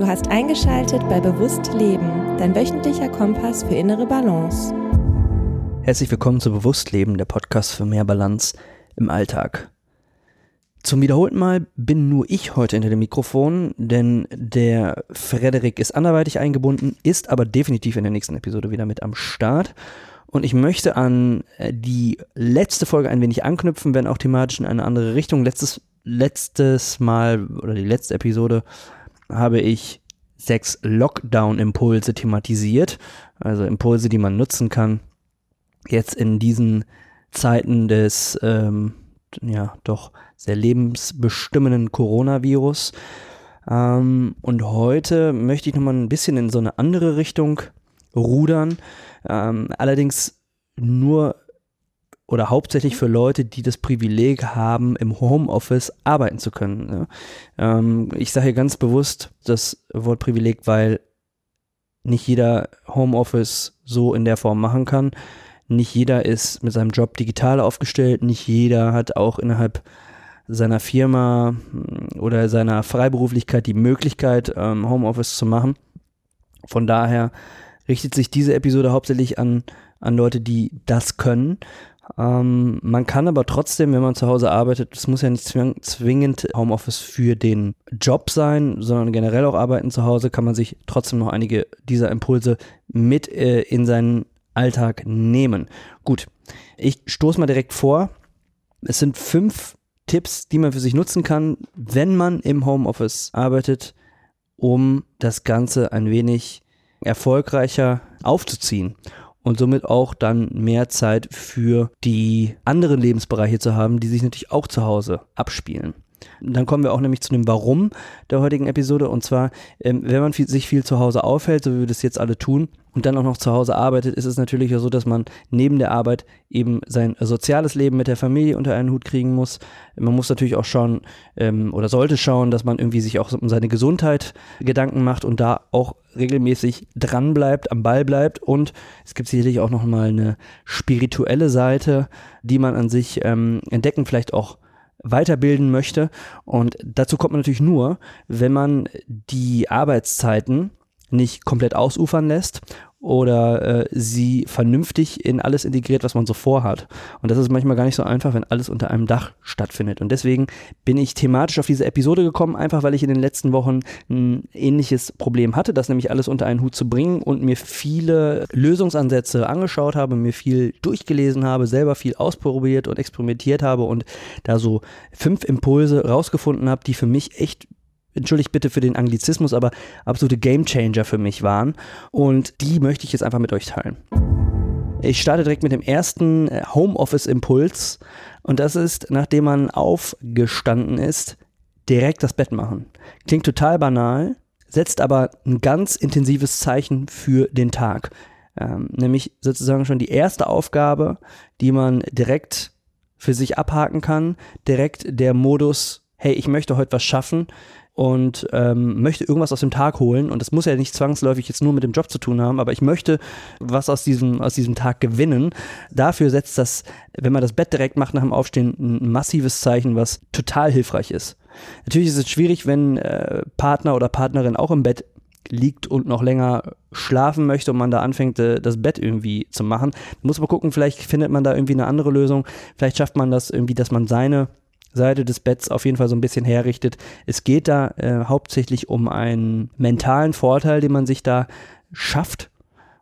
Du hast eingeschaltet bei Bewusst Leben, dein wöchentlicher Kompass für innere Balance. Herzlich willkommen zu Bewusst Leben, der Podcast für mehr Balance im Alltag. Zum wiederholten Mal bin nur ich heute hinter dem Mikrofon, denn der Frederik ist anderweitig eingebunden, ist aber definitiv in der nächsten Episode wieder mit am Start. Und ich möchte an äh, die letzte Folge ein wenig anknüpfen, wenn auch thematisch in eine andere Richtung. Letztes, letztes Mal oder die letzte Episode habe ich sechs Lockdown-Impulse thematisiert. Also Impulse, die man nutzen kann. Jetzt in diesen Zeiten des, ähm, ja, doch sehr lebensbestimmenden Coronavirus. Ähm, und heute möchte ich nochmal ein bisschen in so eine andere Richtung rudern. Ähm, allerdings nur oder hauptsächlich für Leute, die das Privileg haben, im Homeoffice arbeiten zu können. Ne? Ähm, ich sage hier ganz bewusst das Wort Privileg, weil nicht jeder Homeoffice so in der Form machen kann. Nicht jeder ist mit seinem Job digital aufgestellt. Nicht jeder hat auch innerhalb seiner Firma hm, oder seiner Freiberuflichkeit die Möglichkeit, ähm, Homeoffice zu machen. Von daher richtet sich diese Episode hauptsächlich an, an Leute, die das können. Ähm, man kann aber trotzdem, wenn man zu Hause arbeitet, es muss ja nicht zwingend Homeoffice für den Job sein, sondern generell auch arbeiten zu Hause, kann man sich trotzdem noch einige dieser Impulse mit äh, in seinen Alltag nehmen. Gut, ich stoße mal direkt vor. Es sind fünf Tipps, die man für sich nutzen kann, wenn man im Homeoffice arbeitet, um das Ganze ein wenig erfolgreicher aufzuziehen und somit auch dann mehr Zeit für die anderen Lebensbereiche zu haben, die sich natürlich auch zu Hause abspielen. Dann kommen wir auch nämlich zu dem Warum der heutigen Episode. Und zwar, ähm, wenn man viel, sich viel zu Hause aufhält, so wie wir das jetzt alle tun, und dann auch noch zu Hause arbeitet, ist es natürlich so, dass man neben der Arbeit eben sein soziales Leben mit der Familie unter einen Hut kriegen muss. Man muss natürlich auch schauen ähm, oder sollte schauen, dass man irgendwie sich auch um seine Gesundheit Gedanken macht und da auch regelmäßig dran bleibt, am Ball bleibt. Und es gibt sicherlich auch noch mal eine spirituelle Seite, die man an sich ähm, entdecken, vielleicht auch weiterbilden möchte. Und dazu kommt man natürlich nur, wenn man die Arbeitszeiten nicht komplett ausufern lässt oder äh, sie vernünftig in alles integriert, was man so vorhat. Und das ist manchmal gar nicht so einfach, wenn alles unter einem Dach stattfindet. Und deswegen bin ich thematisch auf diese Episode gekommen, einfach weil ich in den letzten Wochen ein ähnliches Problem hatte, das nämlich alles unter einen Hut zu bringen und mir viele Lösungsansätze angeschaut habe, mir viel durchgelesen habe, selber viel ausprobiert und experimentiert habe und da so fünf Impulse rausgefunden habe, die für mich echt entschuldigt bitte für den Anglizismus, aber absolute Gamechanger für mich waren. Und die möchte ich jetzt einfach mit euch teilen. Ich starte direkt mit dem ersten äh, Homeoffice-Impuls. Und das ist, nachdem man aufgestanden ist, direkt das Bett machen. Klingt total banal, setzt aber ein ganz intensives Zeichen für den Tag. Ähm, nämlich sozusagen schon die erste Aufgabe, die man direkt für sich abhaken kann. Direkt der Modus, hey, ich möchte heute was schaffen und ähm, möchte irgendwas aus dem Tag holen. Und das muss ja nicht zwangsläufig jetzt nur mit dem Job zu tun haben, aber ich möchte was aus diesem, aus diesem Tag gewinnen. Dafür setzt das, wenn man das Bett direkt macht nach dem Aufstehen, ein massives Zeichen, was total hilfreich ist. Natürlich ist es schwierig, wenn äh, Partner oder Partnerin auch im Bett liegt und noch länger schlafen möchte und man da anfängt, äh, das Bett irgendwie zu machen. Muss man gucken, vielleicht findet man da irgendwie eine andere Lösung. Vielleicht schafft man das irgendwie, dass man seine Seite des Betts auf jeden Fall so ein bisschen herrichtet. Es geht da äh, hauptsächlich um einen mentalen Vorteil, den man sich da schafft,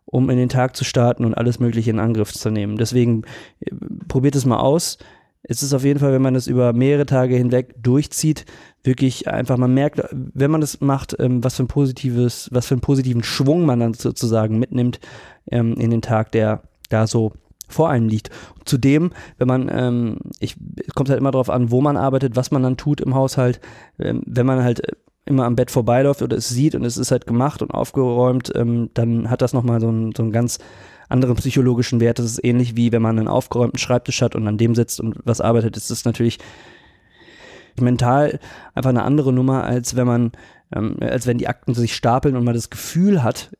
um in den Tag zu starten und alles Mögliche in Angriff zu nehmen. Deswegen äh, probiert es mal aus. Es ist auf jeden Fall, wenn man das über mehrere Tage hinweg durchzieht, wirklich einfach, man merkt, wenn man das macht, ähm, was für ein positives, was für einen positiven Schwung man dann sozusagen mitnimmt ähm, in den Tag, der da so vor einem liegt. Zudem, wenn man, ähm, ich, es kommt halt immer darauf an, wo man arbeitet, was man dann tut im Haushalt. Ähm, wenn man halt immer am Bett vorbeiläuft oder es sieht und es ist halt gemacht und aufgeräumt, ähm, dann hat das nochmal so einen, so einen ganz anderen psychologischen Wert. Das ist ähnlich wie wenn man einen aufgeräumten Schreibtisch hat und an dem sitzt und was arbeitet. Das ist natürlich mental einfach eine andere Nummer, als wenn man, ähm, als wenn die Akten sich stapeln und man das Gefühl hat,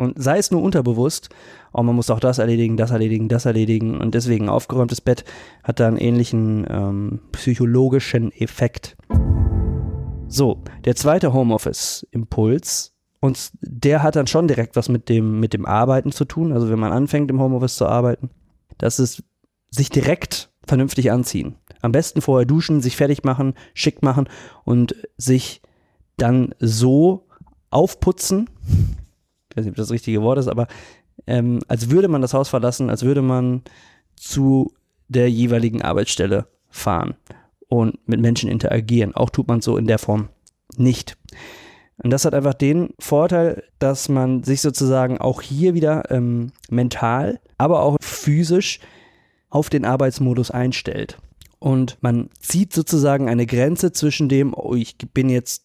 und sei es nur unterbewusst, oh, man muss auch das erledigen, das erledigen, das erledigen. Und deswegen aufgeräumtes Bett hat da einen ähnlichen ähm, psychologischen Effekt. So, der zweite Homeoffice-Impuls und der hat dann schon direkt was mit dem, mit dem Arbeiten zu tun. Also wenn man anfängt im Homeoffice zu arbeiten, das ist sich direkt vernünftig anziehen. Am besten vorher duschen, sich fertig machen, schick machen und sich dann so aufputzen. Ich weiß nicht, ob das das richtige Wort ist, aber ähm, als würde man das Haus verlassen, als würde man zu der jeweiligen Arbeitsstelle fahren und mit Menschen interagieren. Auch tut man so in der Form nicht. Und das hat einfach den Vorteil, dass man sich sozusagen auch hier wieder ähm, mental, aber auch physisch auf den Arbeitsmodus einstellt. Und man zieht sozusagen eine Grenze zwischen dem, oh, ich bin jetzt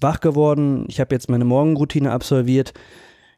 wach geworden, ich habe jetzt meine Morgenroutine absolviert,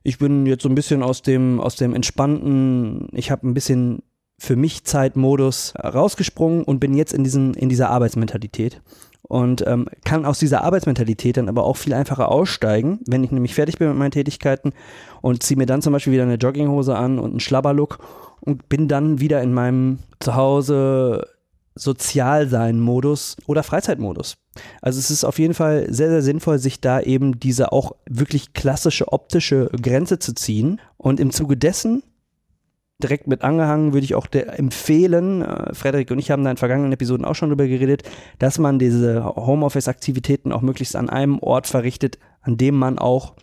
ich bin jetzt so ein bisschen aus dem, aus dem entspannten, ich habe ein bisschen für mich Zeitmodus rausgesprungen und bin jetzt in, diesen, in dieser Arbeitsmentalität. Und ähm, kann aus dieser Arbeitsmentalität dann aber auch viel einfacher aussteigen, wenn ich nämlich fertig bin mit meinen Tätigkeiten und ziehe mir dann zum Beispiel wieder eine Jogginghose an und einen Schlabberlook und bin dann wieder in meinem Zuhause Sozialsein-Modus oder Freizeitmodus. Also es ist auf jeden Fall sehr, sehr sinnvoll, sich da eben diese auch wirklich klassische optische Grenze zu ziehen und im Zuge dessen direkt mit angehangen, würde ich auch empfehlen, äh, Frederik und ich haben da in vergangenen Episoden auch schon drüber geredet, dass man diese Homeoffice-Aktivitäten auch möglichst an einem Ort verrichtet, an dem man auch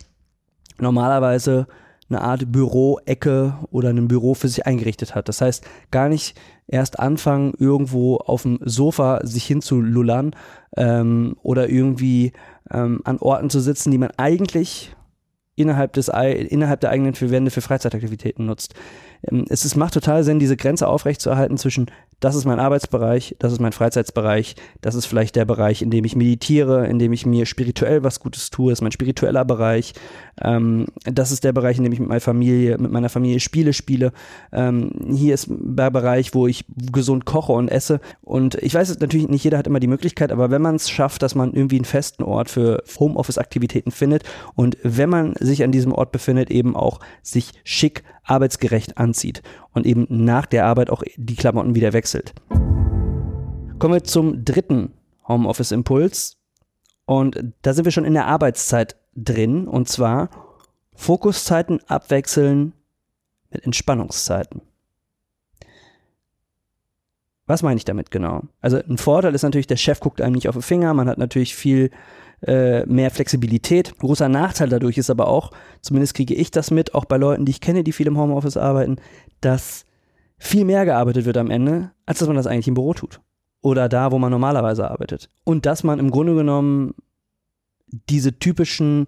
normalerweise eine Art Büroecke oder ein Büro für sich eingerichtet hat. Das heißt, gar nicht erst anfangen, irgendwo auf dem Sofa sich hinzulullern ähm, oder irgendwie ähm, an Orten zu sitzen, die man eigentlich innerhalb, des, innerhalb der eigenen vier für Freizeitaktivitäten nutzt. Ähm, es ist, macht total Sinn, diese Grenze aufrechtzuerhalten zwischen das ist mein Arbeitsbereich, das ist mein Freizeitsbereich, das ist vielleicht der Bereich, in dem ich meditiere, in dem ich mir spirituell was Gutes tue, ist mein spiritueller Bereich. Ähm, das ist der Bereich, in dem ich mit meiner Familie, mit meiner Familie Spiele spiele. Ähm, hier ist der Bereich, wo ich gesund koche und esse. Und ich weiß natürlich, nicht jeder hat immer die Möglichkeit, aber wenn man es schafft, dass man irgendwie einen festen Ort für Homeoffice-Aktivitäten findet und wenn man sich an diesem Ort befindet, eben auch sich schick arbeitsgerecht anzieht und eben nach der Arbeit auch die Klamotten wieder wechselt. Kommen wir zum dritten Homeoffice-Impuls. Und da sind wir schon in der Arbeitszeit drin. Und zwar Fokuszeiten abwechseln mit Entspannungszeiten. Was meine ich damit genau? Also ein Vorteil ist natürlich, der Chef guckt einem nicht auf den Finger, man hat natürlich viel äh, mehr Flexibilität. Großer Nachteil dadurch ist aber auch, zumindest kriege ich das mit, auch bei Leuten, die ich kenne, die viel im Homeoffice arbeiten, dass viel mehr gearbeitet wird am Ende, als dass man das eigentlich im Büro tut. Oder da, wo man normalerweise arbeitet. Und dass man im Grunde genommen diese typischen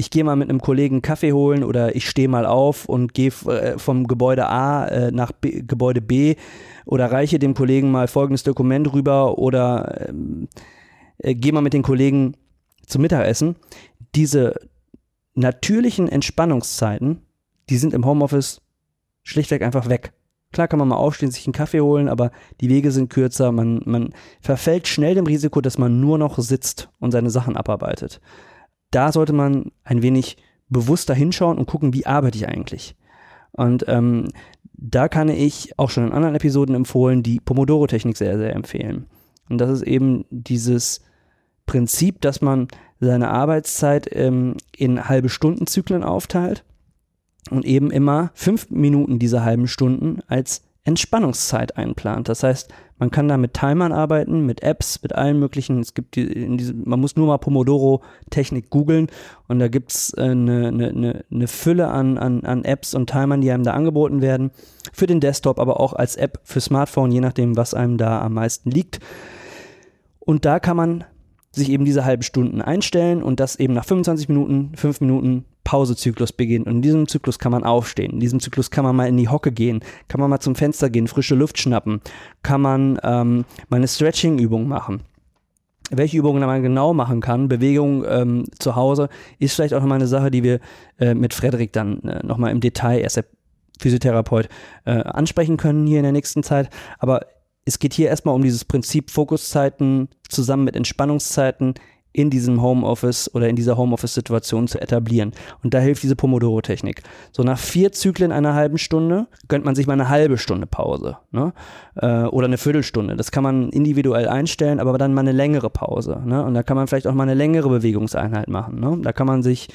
ich gehe mal mit einem Kollegen Kaffee holen oder ich stehe mal auf und gehe äh, vom Gebäude A äh, nach B, Gebäude B oder reiche dem Kollegen mal folgendes Dokument rüber oder ähm, äh, gehe mal mit den Kollegen zum Mittagessen. Diese natürlichen Entspannungszeiten, die sind im Homeoffice schlichtweg einfach weg. Klar kann man mal aufstehen, sich einen Kaffee holen, aber die Wege sind kürzer. Man, man verfällt schnell dem Risiko, dass man nur noch sitzt und seine Sachen abarbeitet. Da sollte man ein wenig bewusster hinschauen und gucken, wie arbeite ich eigentlich. Und ähm, da kann ich auch schon in anderen Episoden empfohlen, die Pomodoro-Technik sehr, sehr empfehlen. Und das ist eben dieses Prinzip, dass man seine Arbeitszeit ähm, in halbe Stundenzyklen aufteilt und eben immer fünf Minuten dieser halben Stunden als Entspannungszeit einplant. Das heißt, man kann da mit Timern arbeiten, mit Apps, mit allen möglichen. Es gibt die, in diesem, man muss nur mal Pomodoro-Technik googeln und da gibt es eine, eine, eine, eine Fülle an, an, an Apps und Timern, die einem da angeboten werden. Für den Desktop, aber auch als App für Smartphone, je nachdem, was einem da am meisten liegt. Und da kann man sich eben diese halben Stunden einstellen und das eben nach 25 Minuten, 5 Minuten Pausezyklus beginnt. Und in diesem Zyklus kann man aufstehen. In diesem Zyklus kann man mal in die Hocke gehen, kann man mal zum Fenster gehen, frische Luft schnappen, kann man ähm, mal eine Stretching-Übung machen. Welche Übungen man genau machen kann, Bewegung ähm, zu Hause, ist vielleicht auch nochmal eine Sache, die wir äh, mit Frederik dann äh, nochmal im Detail, er ist der Physiotherapeut, äh, ansprechen können hier in der nächsten Zeit. Aber es geht hier erstmal um dieses Prinzip Fokuszeiten zusammen mit Entspannungszeiten in diesem Homeoffice oder in dieser Homeoffice-Situation zu etablieren. Und da hilft diese Pomodoro-Technik. So nach vier Zyklen einer halben Stunde gönnt man sich mal eine halbe Stunde Pause ne? äh, oder eine Viertelstunde. Das kann man individuell einstellen, aber dann mal eine längere Pause. Ne? Und da kann man vielleicht auch mal eine längere Bewegungseinheit machen. Ne? Da kann man sich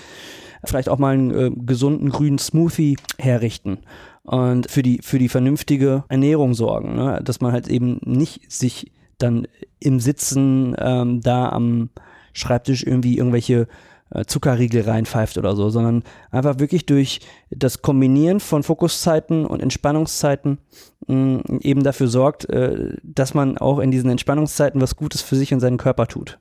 vielleicht auch mal einen äh, gesunden grünen Smoothie herrichten und für die, für die vernünftige Ernährung sorgen, ne? dass man halt eben nicht sich dann im Sitzen ähm, da am Schreibtisch irgendwie irgendwelche äh, Zuckerriegel reinpfeift oder so, sondern einfach wirklich durch das Kombinieren von Fokuszeiten und Entspannungszeiten mh, eben dafür sorgt, äh, dass man auch in diesen Entspannungszeiten was Gutes für sich und seinen Körper tut.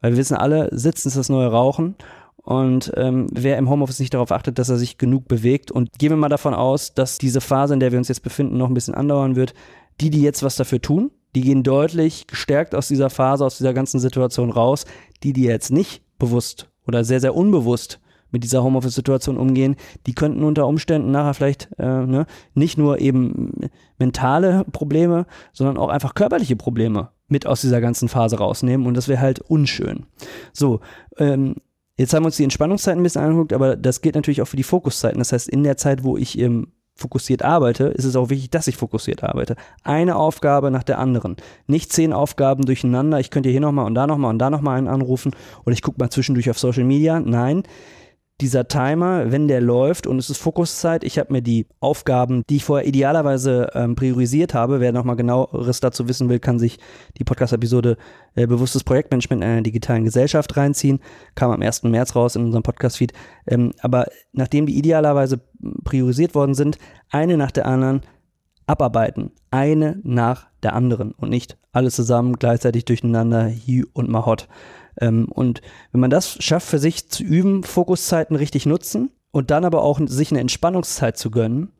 Weil wir wissen alle, Sitzen ist das neue Rauchen und ähm, wer im Homeoffice nicht darauf achtet, dass er sich genug bewegt und gehen wir mal davon aus, dass diese Phase, in der wir uns jetzt befinden, noch ein bisschen andauern wird, die, die jetzt was dafür tun, die gehen deutlich gestärkt aus dieser Phase, aus dieser ganzen Situation raus. Die, die jetzt nicht bewusst oder sehr, sehr unbewusst mit dieser Homeoffice-Situation umgehen, die könnten unter Umständen nachher vielleicht äh, ne, nicht nur eben mentale Probleme, sondern auch einfach körperliche Probleme mit aus dieser ganzen Phase rausnehmen und das wäre halt unschön. So, ähm, Jetzt haben wir uns die Entspannungszeiten ein bisschen angeguckt, aber das gilt natürlich auch für die Fokuszeiten. Das heißt, in der Zeit, wo ich ähm, fokussiert arbeite, ist es auch wichtig, dass ich fokussiert arbeite. Eine Aufgabe nach der anderen. Nicht zehn Aufgaben durcheinander. Ich könnte hier nochmal und da nochmal und da nochmal einen anrufen oder ich gucke mal zwischendurch auf Social Media. Nein, dieser Timer, wenn der läuft und es ist Fokuszeit, ich habe mir die Aufgaben, die ich vorher idealerweise ähm, priorisiert habe, wer nochmal genaueres dazu wissen will, kann sich die Podcast-Episode äh, Bewusstes Projektmanagement in einer digitalen Gesellschaft reinziehen. Kam am 1. März raus in unserem Podcast-Feed. Ähm, aber nachdem die idealerweise priorisiert worden sind, eine nach der anderen abarbeiten. Eine nach der anderen und nicht alle zusammen gleichzeitig durcheinander, hi und mahot. Ähm, und wenn man das schafft, für sich zu üben, Fokuszeiten richtig nutzen und dann aber auch sich eine Entspannungszeit zu gönnen,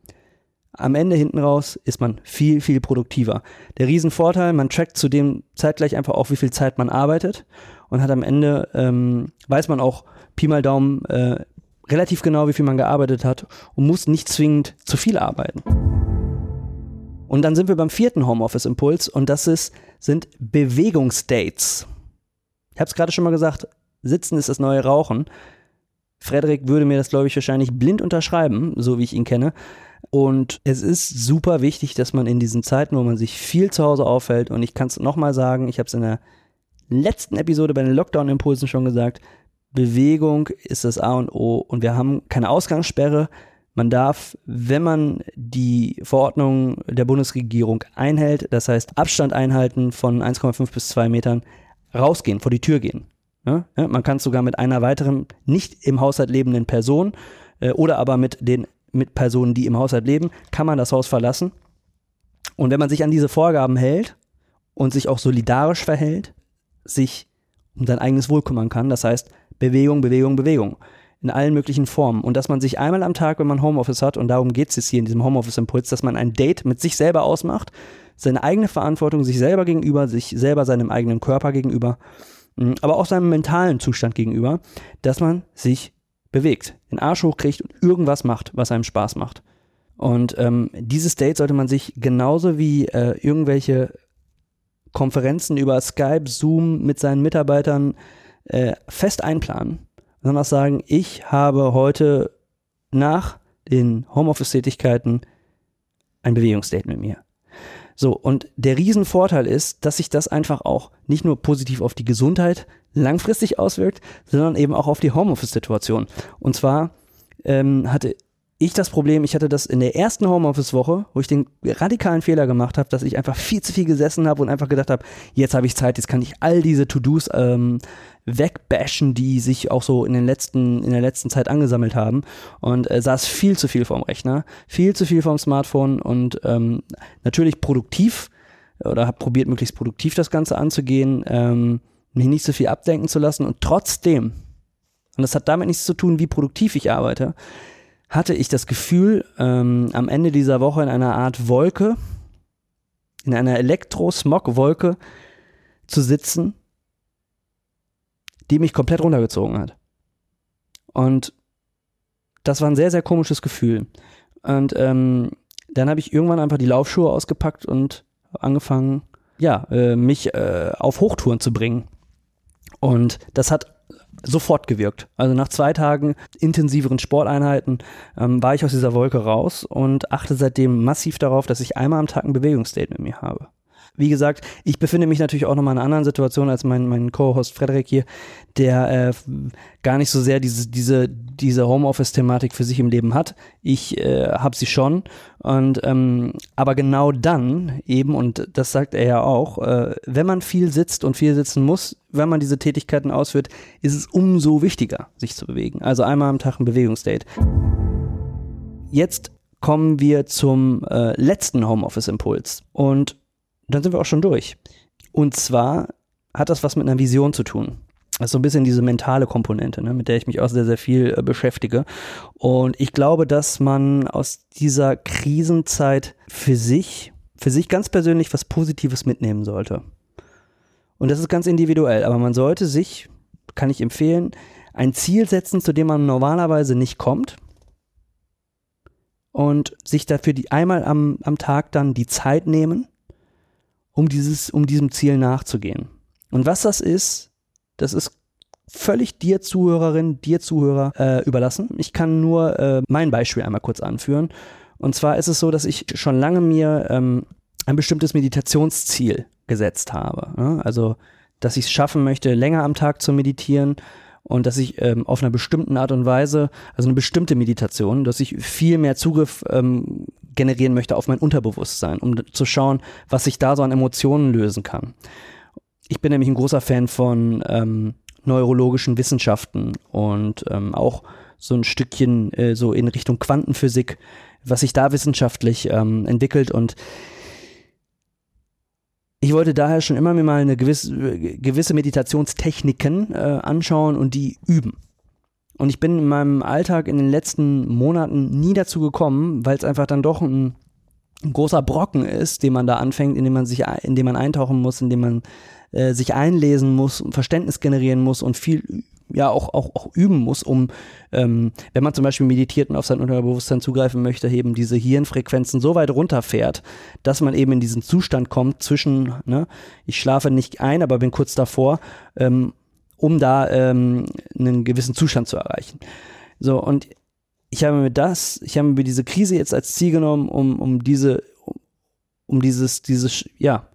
am Ende hinten raus ist man viel, viel produktiver. Der Riesenvorteil, man trackt zudem zeitgleich einfach auch, wie viel Zeit man arbeitet und hat am Ende, ähm, weiß man auch, Pi mal Daumen, äh, relativ genau, wie viel man gearbeitet hat und muss nicht zwingend zu viel arbeiten. Und dann sind wir beim vierten Homeoffice-Impuls und das ist, sind Bewegungsdates. Ich habe es gerade schon mal gesagt, Sitzen ist das neue Rauchen. Frederik würde mir das, glaube ich, wahrscheinlich blind unterschreiben, so wie ich ihn kenne. Und es ist super wichtig, dass man in diesen Zeiten, wo man sich viel zu Hause aufhält, und ich kann es nochmal sagen, ich habe es in der letzten Episode bei den Lockdown-Impulsen schon gesagt, Bewegung ist das A und O und wir haben keine Ausgangssperre. Man darf, wenn man die Verordnung der Bundesregierung einhält, das heißt Abstand einhalten von 1,5 bis 2 Metern, rausgehen, vor die Tür gehen. Ja? Man kann es sogar mit einer weiteren nicht im Haushalt lebenden Person äh, oder aber mit den mit Personen, die im Haushalt leben, kann man das Haus verlassen. Und wenn man sich an diese Vorgaben hält und sich auch solidarisch verhält, sich um sein eigenes Wohl kümmern kann, das heißt Bewegung, Bewegung, Bewegung in allen möglichen Formen. Und dass man sich einmal am Tag, wenn man Homeoffice hat, und darum geht es jetzt hier in diesem Homeoffice-Impuls, dass man ein Date mit sich selber ausmacht, seine eigene Verantwortung sich selber gegenüber, sich selber seinem eigenen Körper gegenüber, mm, aber auch seinem mentalen Zustand gegenüber, dass man sich bewegt, den Arsch hochkriegt und irgendwas macht, was einem Spaß macht. Und ähm, dieses Date sollte man sich genauso wie äh, irgendwelche Konferenzen über Skype, Zoom mit seinen Mitarbeitern äh, fest einplanen. Sondern auch sagen, ich habe heute nach den Homeoffice-Tätigkeiten ein Bewegungsdate mit mir. So, und der Riesenvorteil ist, dass sich das einfach auch nicht nur positiv auf die Gesundheit langfristig auswirkt, sondern eben auch auf die Homeoffice-Situation. Und zwar ähm, hatte ich das Problem, ich hatte das in der ersten Homeoffice-Woche, wo ich den radikalen Fehler gemacht habe, dass ich einfach viel zu viel gesessen habe und einfach gedacht habe, jetzt habe ich Zeit, jetzt kann ich all diese To-Dos ähm, wegbashen, die sich auch so in den letzten, in der letzten Zeit angesammelt haben. Und äh, saß viel zu viel vorm Rechner, viel zu viel vorm Smartphone und ähm, natürlich produktiv oder habe probiert, möglichst produktiv das Ganze anzugehen, ähm, mich nicht so viel abdenken zu lassen und trotzdem, und das hat damit nichts zu tun, wie produktiv ich arbeite, hatte ich das Gefühl, ähm, am Ende dieser Woche in einer Art Wolke, in einer Elektro-Smog-Wolke zu sitzen, die mich komplett runtergezogen hat. Und das war ein sehr, sehr komisches Gefühl. Und ähm, dann habe ich irgendwann einfach die Laufschuhe ausgepackt und angefangen, ja, äh, mich äh, auf Hochtouren zu bringen. Und das hat sofort gewirkt. Also nach zwei Tagen intensiveren Sporteinheiten ähm, war ich aus dieser Wolke raus und achte seitdem massiv darauf, dass ich einmal am Tag ein Bewegungsdate mit mir habe. Wie gesagt, ich befinde mich natürlich auch nochmal in einer anderen Situation als mein, mein Co-Host Frederik hier, der äh, gar nicht so sehr diese, diese, diese Homeoffice-Thematik für sich im Leben hat. Ich äh, habe sie schon. Und ähm, aber genau dann eben, und das sagt er ja auch, äh, wenn man viel sitzt und viel sitzen muss, wenn man diese Tätigkeiten ausführt, ist es umso wichtiger, sich zu bewegen. Also einmal am Tag ein Bewegungsdate. Jetzt kommen wir zum äh, letzten Homeoffice-Impuls. Und dann sind wir auch schon durch. Und zwar hat das was mit einer Vision zu tun. Das ist so ein bisschen diese mentale Komponente, ne, mit der ich mich auch sehr, sehr viel äh, beschäftige. Und ich glaube, dass man aus dieser Krisenzeit für sich, für sich ganz persönlich was Positives mitnehmen sollte. Und das ist ganz individuell, aber man sollte sich, kann ich empfehlen, ein Ziel setzen, zu dem man normalerweise nicht kommt. Und sich dafür die einmal am, am Tag dann die Zeit nehmen um, dieses, um diesem Ziel nachzugehen. Und was das ist, das ist völlig dir Zuhörerin, dir Zuhörer äh, überlassen. Ich kann nur äh, mein Beispiel einmal kurz anführen. Und zwar ist es so, dass ich schon lange mir ähm, ein bestimmtes Meditationsziel gesetzt habe. Ne? Also, dass ich es schaffen möchte, länger am Tag zu meditieren und dass ich ähm, auf einer bestimmten Art und Weise, also eine bestimmte Meditation, dass ich viel mehr Zugriff ähm, generieren möchte auf mein Unterbewusstsein, um zu schauen, was sich da so an Emotionen lösen kann. Ich bin nämlich ein großer Fan von ähm, neurologischen Wissenschaften und ähm, auch so ein Stückchen äh, so in Richtung Quantenphysik, was sich da wissenschaftlich ähm, entwickelt und ich wollte daher schon immer mir mal eine gewisse, gewisse Meditationstechniken äh, anschauen und die üben. Und ich bin in meinem Alltag in den letzten Monaten nie dazu gekommen, weil es einfach dann doch ein, ein, großer Brocken ist, den man da anfängt, in dem man sich, in dem man eintauchen muss, in dem man äh, sich einlesen muss, Verständnis generieren muss und viel ja auch, auch, auch üben muss, um, ähm, wenn man zum Beispiel meditiert und auf sein Unterbewusstsein zugreifen möchte, eben diese Hirnfrequenzen so weit runterfährt, dass man eben in diesen Zustand kommt zwischen, ne, ich schlafe nicht ein, aber bin kurz davor, ähm, um da ähm, einen gewissen Zustand zu erreichen. So, und ich habe mir das, ich habe mir diese Krise jetzt als Ziel genommen, um, um diese, um dieses, dieses, ja,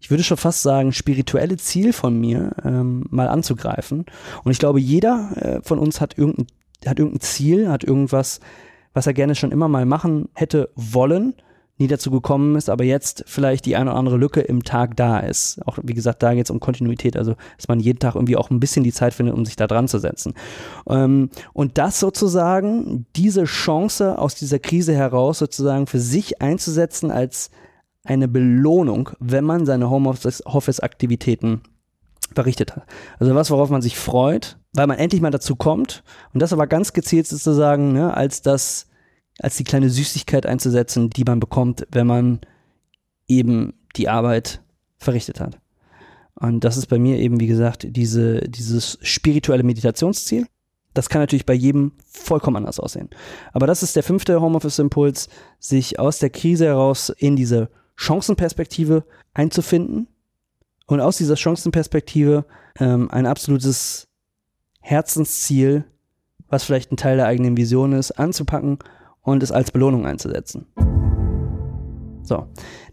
ich würde schon fast sagen, spirituelle Ziel von mir ähm, mal anzugreifen. Und ich glaube, jeder äh, von uns hat irgendein, hat irgendein Ziel, hat irgendwas, was er gerne schon immer mal machen hätte wollen nie dazu gekommen ist, aber jetzt vielleicht die eine oder andere Lücke im Tag da ist. Auch wie gesagt, da geht es um Kontinuität, also dass man jeden Tag irgendwie auch ein bisschen die Zeit findet, um sich da dran zu setzen. Ähm, und das sozusagen, diese Chance aus dieser Krise heraus sozusagen für sich einzusetzen als eine Belohnung, wenn man seine Homeoffice-Aktivitäten verrichtet hat. Also was, worauf man sich freut, weil man endlich mal dazu kommt und das aber ganz gezielt sozusagen ne, als das als die kleine Süßigkeit einzusetzen, die man bekommt, wenn man eben die Arbeit verrichtet hat. Und das ist bei mir eben, wie gesagt, diese, dieses spirituelle Meditationsziel. Das kann natürlich bei jedem vollkommen anders aussehen. Aber das ist der fünfte Homeoffice-Impuls, sich aus der Krise heraus in diese Chancenperspektive einzufinden und aus dieser Chancenperspektive ähm, ein absolutes Herzensziel, was vielleicht ein Teil der eigenen Vision ist, anzupacken und es als Belohnung einzusetzen. So,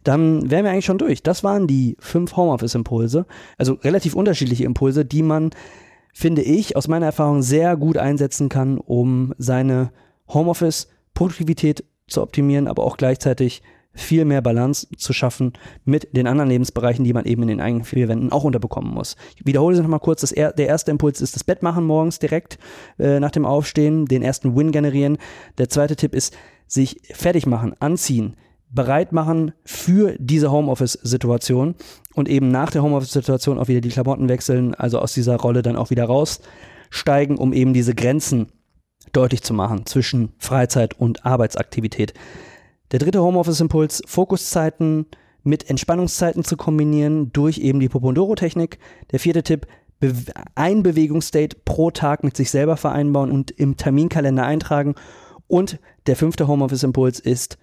dann wären wir eigentlich schon durch. Das waren die fünf Homeoffice-Impulse, also relativ unterschiedliche Impulse, die man, finde ich, aus meiner Erfahrung sehr gut einsetzen kann, um seine Homeoffice-Produktivität zu optimieren, aber auch gleichzeitig viel mehr Balance zu schaffen mit den anderen Lebensbereichen, die man eben in den eigenen vier Wänden auch unterbekommen muss. Ich wiederhole es nochmal kurz. Das er, der erste Impuls ist das Bett machen morgens direkt äh, nach dem Aufstehen, den ersten Win generieren. Der zweite Tipp ist, sich fertig machen, anziehen, bereit machen für diese Homeoffice-Situation und eben nach der Homeoffice-Situation auch wieder die Klamotten wechseln, also aus dieser Rolle dann auch wieder raussteigen, um eben diese Grenzen deutlich zu machen zwischen Freizeit und Arbeitsaktivität. Der dritte Homeoffice-Impuls, Fokuszeiten mit Entspannungszeiten zu kombinieren durch eben die Pomodoro-Technik. Der vierte Tipp, Be ein Bewegungsstate pro Tag mit sich selber vereinbaren und im Terminkalender eintragen. Und der fünfte Homeoffice-Impuls ist,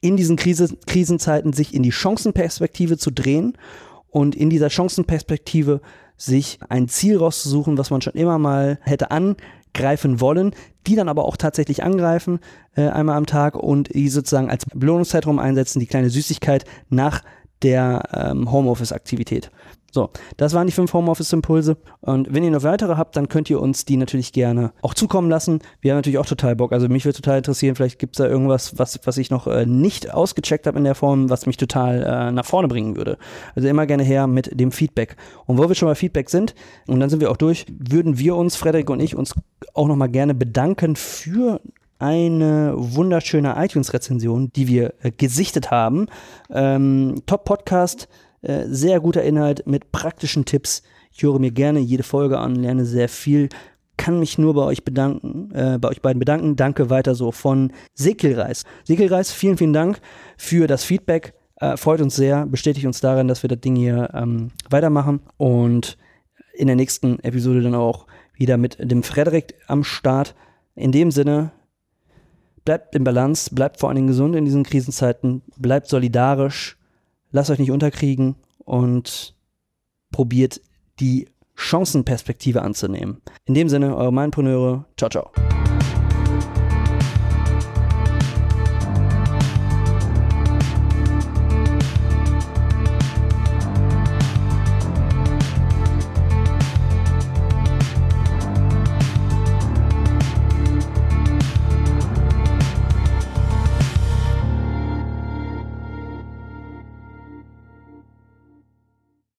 in diesen Krise Krisenzeiten sich in die Chancenperspektive zu drehen und in dieser Chancenperspektive sich ein Ziel rauszusuchen, was man schon immer mal hätte angreifen wollen, die dann aber auch tatsächlich angreifen, äh, einmal am Tag und die sozusagen als Belohnungszeitraum einsetzen, die kleine Süßigkeit nach der ähm, Homeoffice-Aktivität. So, das waren die fünf Homeoffice-Impulse. Und wenn ihr noch weitere habt, dann könnt ihr uns die natürlich gerne auch zukommen lassen. Wir haben natürlich auch total Bock. Also mich würde total interessieren, vielleicht gibt es da irgendwas, was, was ich noch äh, nicht ausgecheckt habe in der Form, was mich total äh, nach vorne bringen würde. Also immer gerne her mit dem Feedback. Und wo wir schon bei Feedback sind, und dann sind wir auch durch, würden wir uns, Frederik und ich, uns auch nochmal gerne bedanken für eine wunderschöne iTunes-Rezension, die wir äh, gesichtet haben. Ähm, Top-Podcast äh, sehr guter Inhalt mit praktischen Tipps. Ich höre mir gerne jede Folge an, lerne sehr viel. Kann mich nur bei euch bedanken, äh, bei euch beiden bedanken. Danke weiter so von Sekelreis. Sekelreis, vielen, vielen Dank für das Feedback. Äh, freut uns sehr, bestätigt uns darin, dass wir das Ding hier ähm, weitermachen und in der nächsten Episode dann auch wieder mit dem Frederik am Start. In dem Sinne, bleibt in Balance, bleibt vor allen Dingen gesund in diesen Krisenzeiten, bleibt solidarisch lasst euch nicht unterkriegen und probiert die Chancenperspektive anzunehmen. In dem Sinne, eure Mindpreneure. Ciao, ciao.